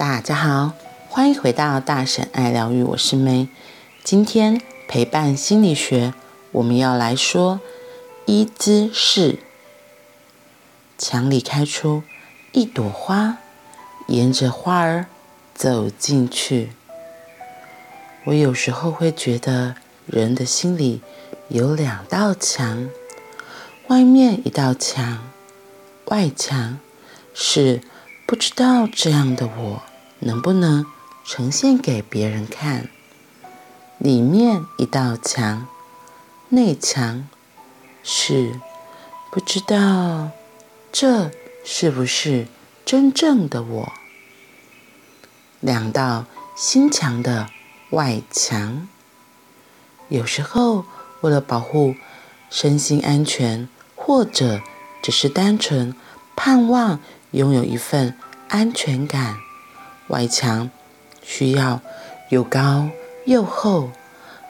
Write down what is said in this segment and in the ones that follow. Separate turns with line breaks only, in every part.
大家好，欢迎回到大婶爱疗愈，我是梅。今天陪伴心理学，我们要来说一姿势。墙里开出一朵花，沿着花儿走进去。我有时候会觉得，人的心里有两道墙，外面一道墙，外墙是不知道这样的我。能不能呈现给别人看？里面一道墙，内墙是不知道这是不是真正的我？两道心墙的外墙，有时候为了保护身心安全，或者只是单纯盼望拥有一份安全感。外墙需要又高又厚，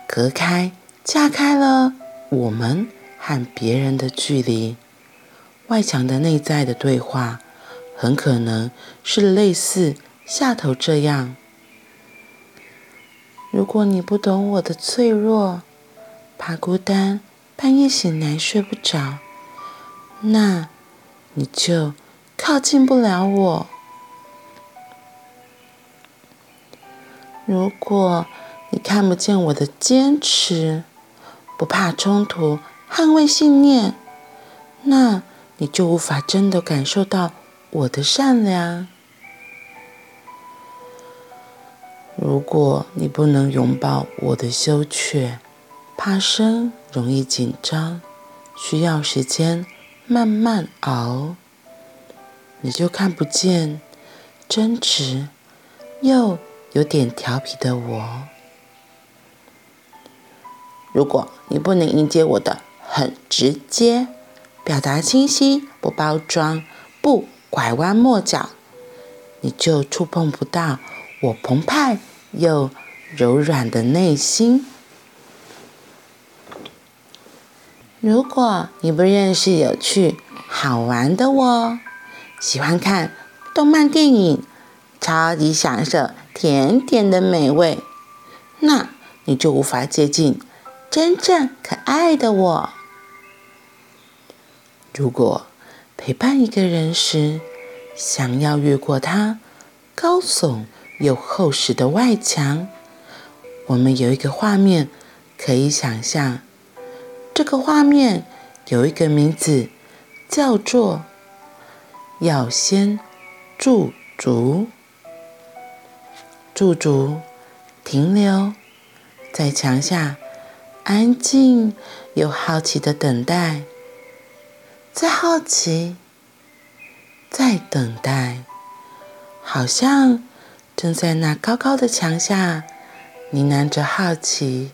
隔开、架开了我们和别人的距离。外墙的内在的对话，很可能是类似下头这样：如果你不懂我的脆弱，怕孤单，半夜醒来睡不着，那你就靠近不了我。如果你看不见我的坚持，不怕冲突，捍卫信念，那你就无法真的感受到我的善良。如果你不能拥抱我的羞怯，怕生，容易紧张，需要时间慢慢熬，你就看不见真实又。有点调皮的我，如果你不能迎接我的很直接，表达清晰，不包装，不拐弯抹角，你就触碰不到我澎湃又柔软的内心。如果你不认识有趣好玩的我，喜欢看动漫电影，超级享受。甜甜的美味，那你就无法接近真正可爱的我。如果陪伴一个人时，想要越过他高耸又厚实的外墙，我们有一个画面可以想象。这个画面有一个名字，叫做“要先驻足”。驻足，停留在墙下，安静又好奇的等待，再好奇，再等待，好像正在那高高的墙下呢喃着好奇。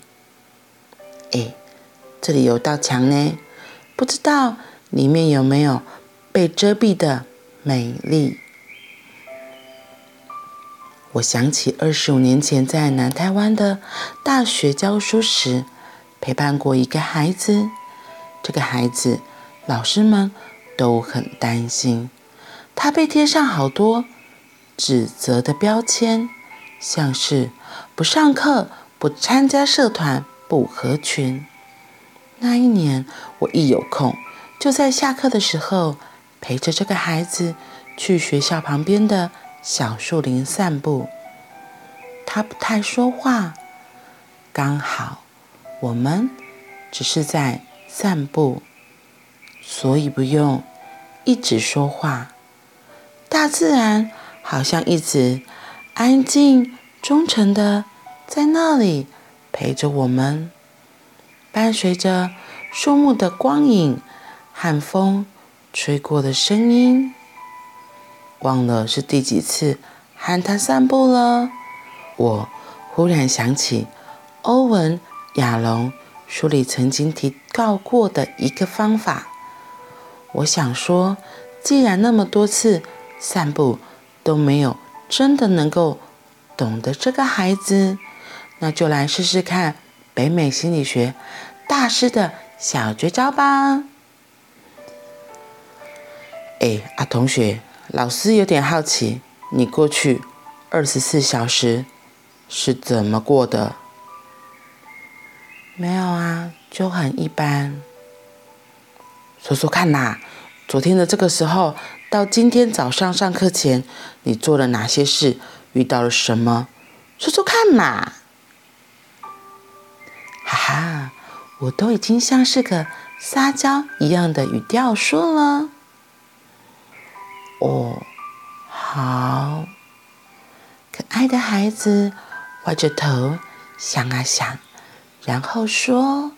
哎，这里有道墙呢，不知道里面有没有被遮蔽的美丽。我想起二十五年前在南台湾的大学教书时，陪伴过一个孩子。这个孩子，老师们都很担心，他被贴上好多指责的标签，像是不上课、不参加社团、不合群。那一年，我一有空，就在下课的时候，陪着这个孩子去学校旁边的。小树林散步，他不太说话。刚好我们只是在散步，所以不用一直说话。大自然好像一直安静、忠诚的在那里陪着我们，伴随着树木的光影和风吹过的声音。忘了是第几次喊他散步了。我忽然想起欧文·亚龙书里曾经提到过的一个方法。我想说，既然那么多次散步都没有真的能够懂得这个孩子，那就来试试看北美心理学大师的小绝招吧。哎，啊，同学。老师有点好奇，你过去二十四小时是怎么过的？
没有啊，就很一般。
说说看呐，昨天的这个时候到今天早上上课前，你做了哪些事？遇到了什么？说说看嘛。
哈哈，我都已经像是个撒娇一样的语调说了。
哦，好。
可爱的孩子歪着头想啊想，然后说：“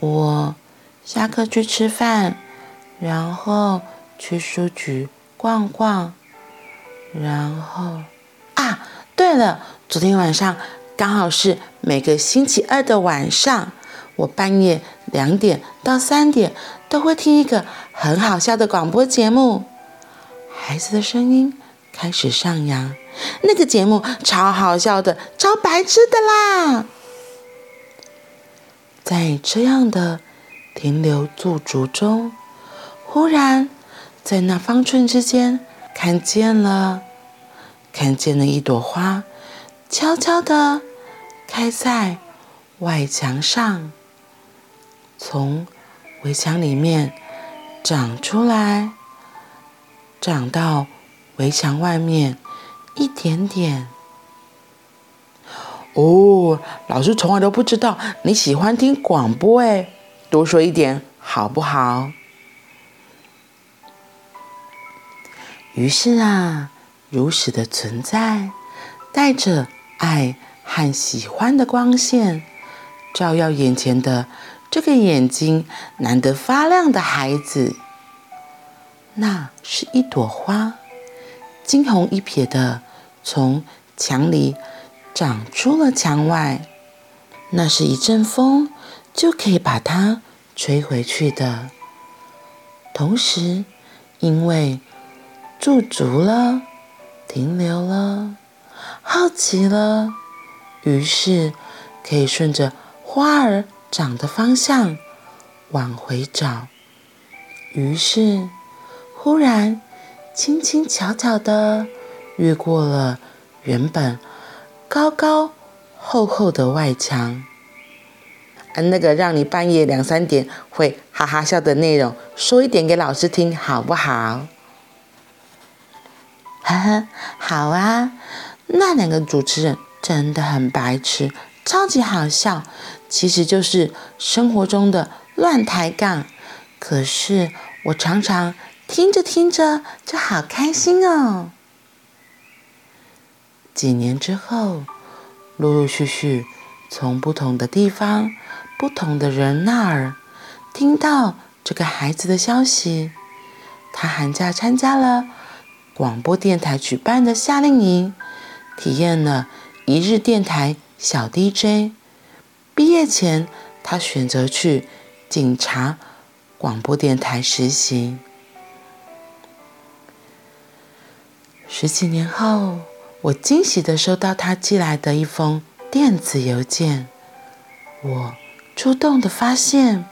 我下课去吃饭，然后去书局逛逛，然后啊，对了，昨天晚上刚好是每个星期二的晚上，我半夜两点到三点都会听一个很好笑的广播节目，孩子的声音。”开始上扬，那个节目超好笑的，超白痴的啦！在这样的停留驻足中，忽然在那方寸之间看见了，看见了一朵花，悄悄地开在外墙上，从围墙里面长出来，长到。围墙外面一点点。
哦，老师从来都不知道你喜欢听广播哎，多说一点好不好？
于是啊，如实的存在，带着爱和喜欢的光线，照耀眼前的这个眼睛难得发亮的孩子。那是一朵花。惊鸿一瞥的从墙里长出了墙外，那是一阵风就可以把它吹回去的。同时，因为驻足了、停留了、好奇了，于是可以顺着花儿长的方向往回找。于是，忽然。轻轻巧巧地越过了原本高高厚厚的外墙，
啊，那个让你半夜两三点会哈哈笑的内容，说一点给老师听好不好？
呵呵，好啊。那两个主持人真的很白痴，超级好笑，其实就是生活中的乱抬杠。可是我常常。听着听着就好开心哦。几年之后，陆陆续续从不同的地方、不同的人那儿听到这个孩子的消息。他寒假参加了广播电台举办的夏令营，体验了一日电台小 DJ。毕业前，他选择去警察广播电台实习。十几年后，我惊喜地收到他寄来的一封电子邮件。我触动的发现，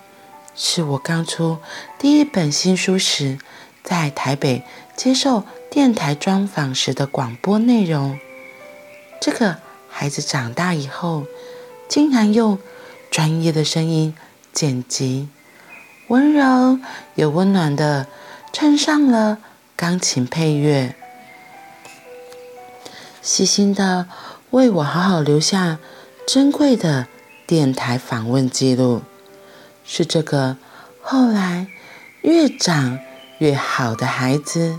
是我刚出第一本新书时，在台北接受电台专访时的广播内容。这个孩子长大以后，竟然用专业的声音剪辑，温柔又温暖地衬上了钢琴配乐。细心的为我好好留下珍贵的电台访问记录，是这个后来越长越好的孩子，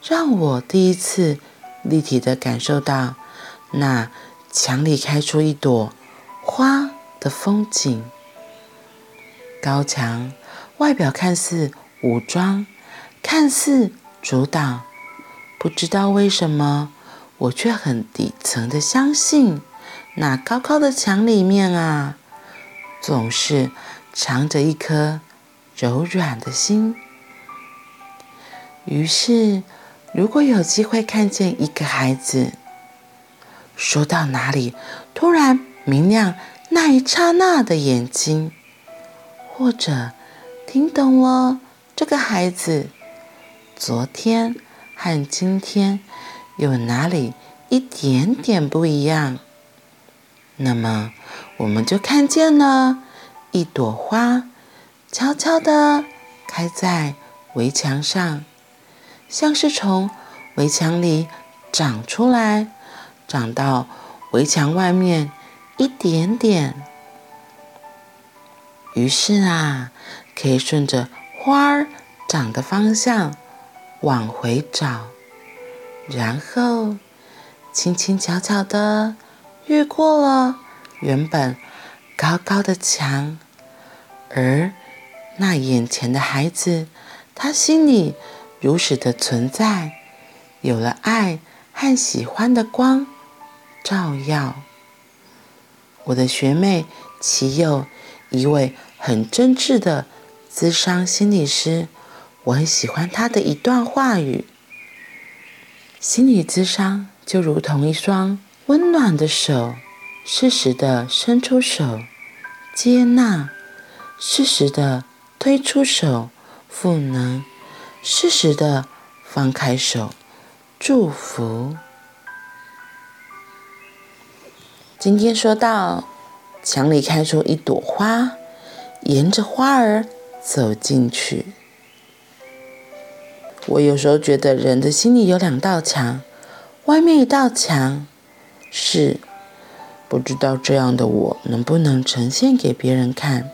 让我第一次立体的感受到那墙里开出一朵花的风景。高墙外表看似武装，看似阻挡，不知道为什么。我却很底层的相信，那高高的墙里面啊，总是藏着一颗柔软的心。于是，如果有机会看见一个孩子，说到哪里突然明亮那一刹那的眼睛，或者听懂了这个孩子昨天和今天有哪里一点点不一样？那么，我们就看见了一朵花，悄悄地开在围墙上，像是从围墙里长出来，长到围墙外面一点点。于是啊，可以顺着花儿长的方向往回找，然后轻轻巧巧地越过了原本高高的墙，而那眼前的孩子，他心里如实的存在，有了爱和喜欢的光照耀。我的学妹其有一位很真挚的资商心理师，我很喜欢他的一段话语：心理咨商就如同一双温暖的手，适时的伸出手接纳，适时的推出手赋能，适时的放开手祝福。今天说到墙里开出一朵花，沿着花儿走进去。我有时候觉得人的心里有两道墙，外面一道墙是不知道这样的我能不能呈现给别人看，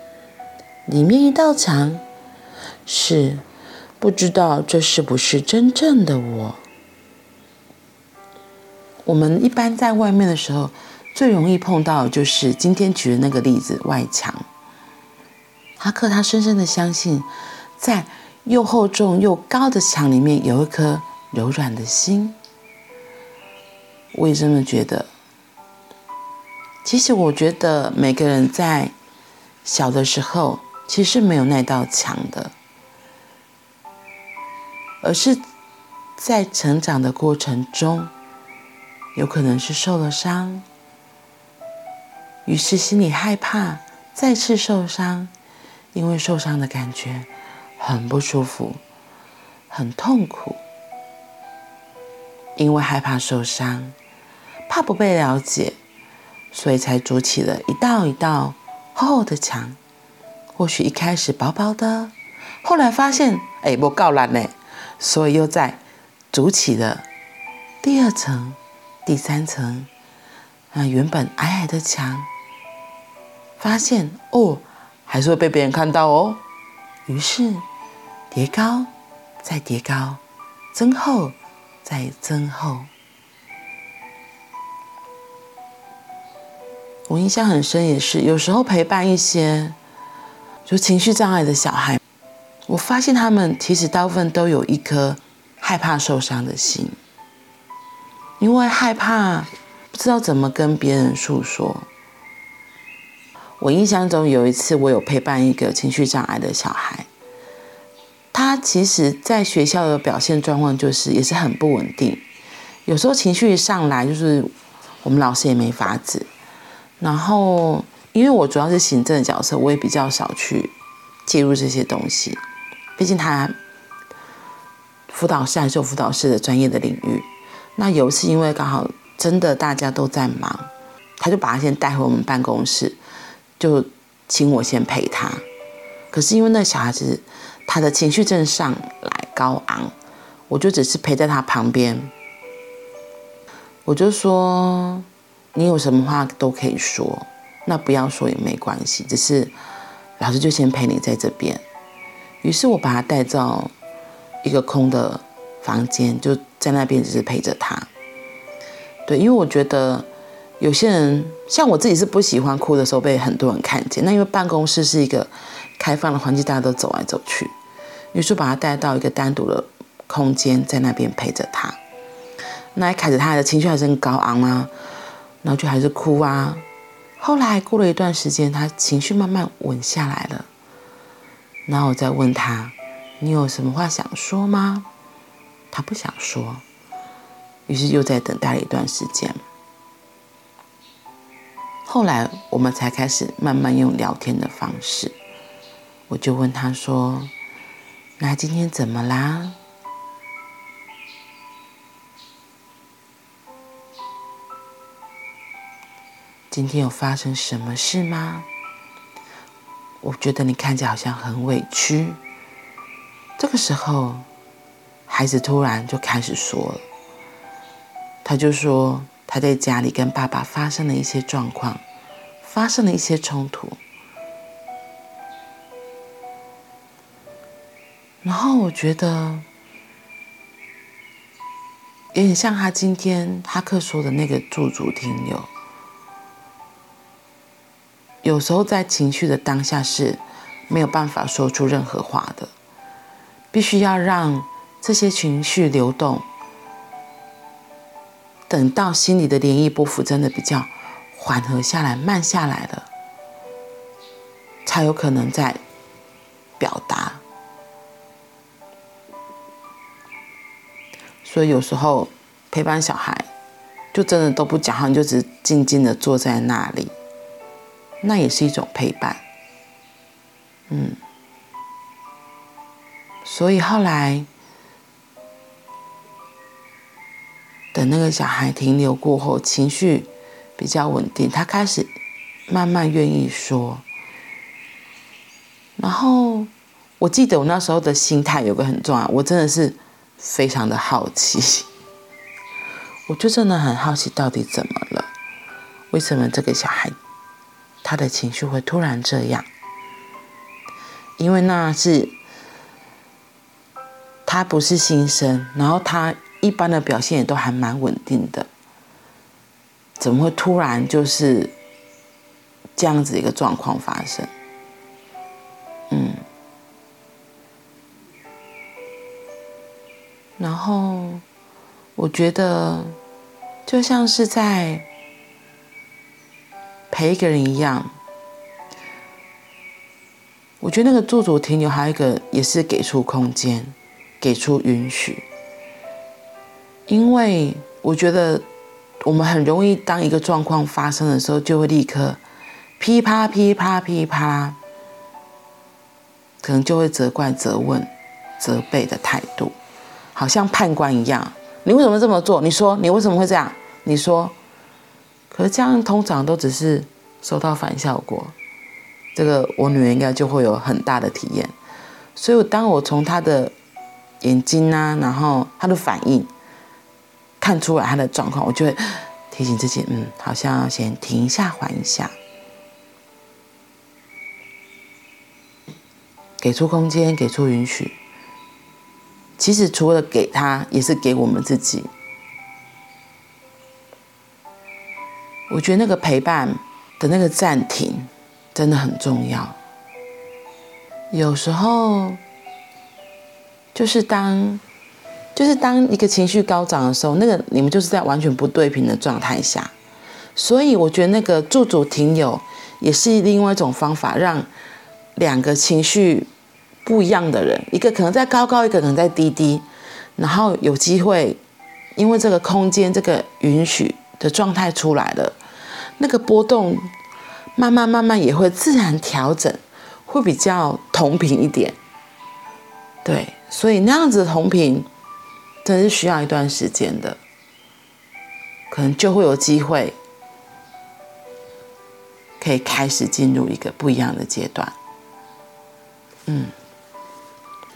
里面一道墙是不知道这是不是真正的我。我们一般在外面的时候，最容易碰到就是今天举的那个例子，外墙。哈克他深深的相信，在又厚重又高的墙里面有一颗柔软的心。我也真的觉得，其实我觉得每个人在小的时候其实没有那道墙的，而是在成长的过程中，有可能是受了伤。于是心里害怕再次受伤，因为受伤的感觉很不舒服，很痛苦。因为害怕受伤，怕不被了解，所以才筑起了一道一道厚厚的墙。或许一开始薄薄的，后来发现哎不够了呢，所以又再筑起了第二层、第三层。那原本矮矮的墙。发现哦，还是会被别人看到哦。于是叠高，再叠高，增厚，再增厚。我印象很深，也是有时候陪伴一些就情绪障碍的小孩，我发现他们其实大部分都有一颗害怕受伤的心，因为害怕不知道怎么跟别人诉说。我印象中有一次，我有陪伴一个情绪障碍的小孩，他其实在学校的表现状况就是也是很不稳定，有时候情绪一上来就是我们老师也没法子。然后因为我主要是行政的角色，我也比较少去介入这些东西，毕竟他辅导室还是有辅导室的专业的领域。那有一次因为刚好真的大家都在忙，他就把他先带回我们办公室。就请我先陪他，可是因为那小孩子他的情绪正上来高昂，我就只是陪在他旁边。我就说，你有什么话都可以说，那不要说也没关系，只是老师就先陪你在这边。于是我把他带到一个空的房间，就在那边只是陪着他。对，因为我觉得。有些人像我自己是不喜欢哭的时候被很多人看见。那因为办公室是一个开放的环境，大家都走来走去，于是把他带到一个单独的空间，在那边陪着他。那一开始他的情绪还是很高昂啊，然后就还是哭啊。后来过了一段时间，他情绪慢慢稳下来了。然后我再问他：“你有什么话想说吗？”他不想说，于是又在等待了一段时间。后来我们才开始慢慢用聊天的方式。我就问他说那今天怎么啦今天有发生什么事吗我觉得你看起来好像很委屈。这个时候孩子突然就开始说了。他就说他在家里跟爸爸发生了一些状况，发生了一些冲突。然后我觉得，有点像他今天哈克说的那个驻足停留。有时候在情绪的当下是没有办法说出任何话的，必须要让这些情绪流动，等到心里的涟漪波幅真的比较缓和下来、慢下来了，才有可能再表达。所以有时候陪伴小孩，就真的都不讲话，你就只静静的坐在那里，那也是一种陪伴。嗯，所以后来等那个小孩停留过后，情绪比较稳定，他开始慢慢愿意说。然后我记得我那时候的心态有个很重要，我真的是。非常的好奇，我就真的很好奇，到底怎么了？为什么这个小孩他的情绪会突然这样？因为那是他不是新生，然后他一般的表现也都还蛮稳定的，怎么会突然就是这样子一个状况发生？嗯。然后，我觉得就像是在陪一个人一样。我觉得那个驻足停留还有一个也是给出空间，给出允许。因为我觉得我们很容易当一个状况发生的时候，就会立刻噼啪噼啪噼啪，可能就会责怪、责问、责备的态度。好像判官一样，你为什么这么做？你说你为什么会这样？你说，可是这样通常都只是收到反效果。这个我女儿应该就会有很大的体验。所以当我从她的眼睛啊，然后她的反应看出来他的状况，我就会 提醒自己，嗯，好像要先停一下，缓一下，给出空间，给出允许。其实除了给他，也是给我们自己。我觉得那个陪伴的那个暂停真的很重要。有时候，就是当，就是当一个情绪高涨的时候，那个你们就是在完全不对频的状态下，所以我觉得那个驻足停留也是另外一种方法，让两个情绪。不一样的人，一个可能在高高，一个可能在低低，然后有机会，因为这个空间这个允许的状态出来了，那个波动慢慢慢慢也会自然调整，会比较同频一点。对，所以那样子同频，真是需要一段时间的，可能就会有机会，可以开始进入一个不一样的阶段。嗯。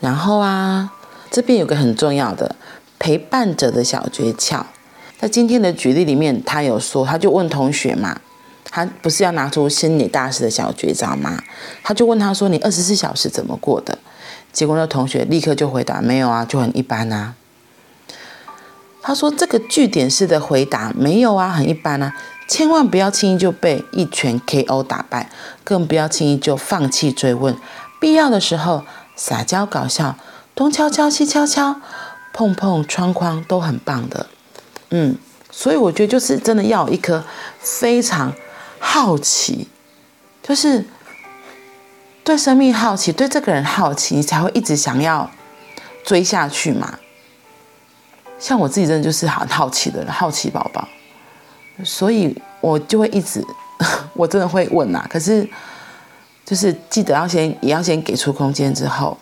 然后啊，这边有个很重要的陪伴者的小诀窍，在今天的举例里面，他有说，他就问同学嘛，他不是要拿出心理大师的小绝招吗？他就问他说：“你二十四小时怎么过的？”结果那同学立刻就回答：“没有啊，就很一般啊。”他说：“这个句点式的回答，没有啊，很一般啊，千万不要轻易就被一拳 KO 打败，更不要轻易就放弃追问，必要的时候。”撒娇搞笑，东敲敲西敲敲，碰碰窗框都很棒的，嗯，所以我觉得就是真的要有一颗非常好奇，就是对生命好奇，对这个人好奇，你才会一直想要追下去嘛。像我自己真的就是很好奇的人，好奇宝宝，所以我就会一直，我真的会问啊，可是。就是记得要先，也要先给出空间之后，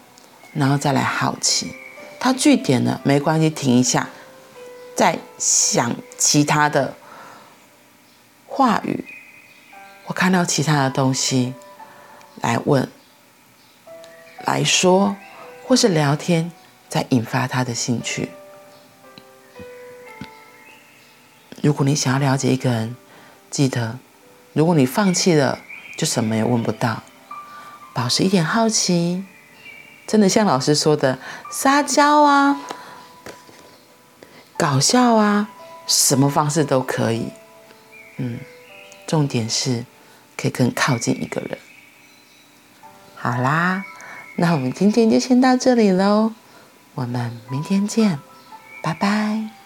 然后再来好奇。他句点了，没关系，停一下，再想其他的话语，我看到其他的东西来问、来说，或是聊天，再引发他的兴趣。如果你想要了解一个人，记得，如果你放弃了，就什么也问不到。保持一点好奇，真的像老师说的，撒娇啊，搞笑啊，什么方式都可以。嗯，重点是可以更靠近一个人。好啦，那我们今天就先到这里喽，我们明天见，拜拜。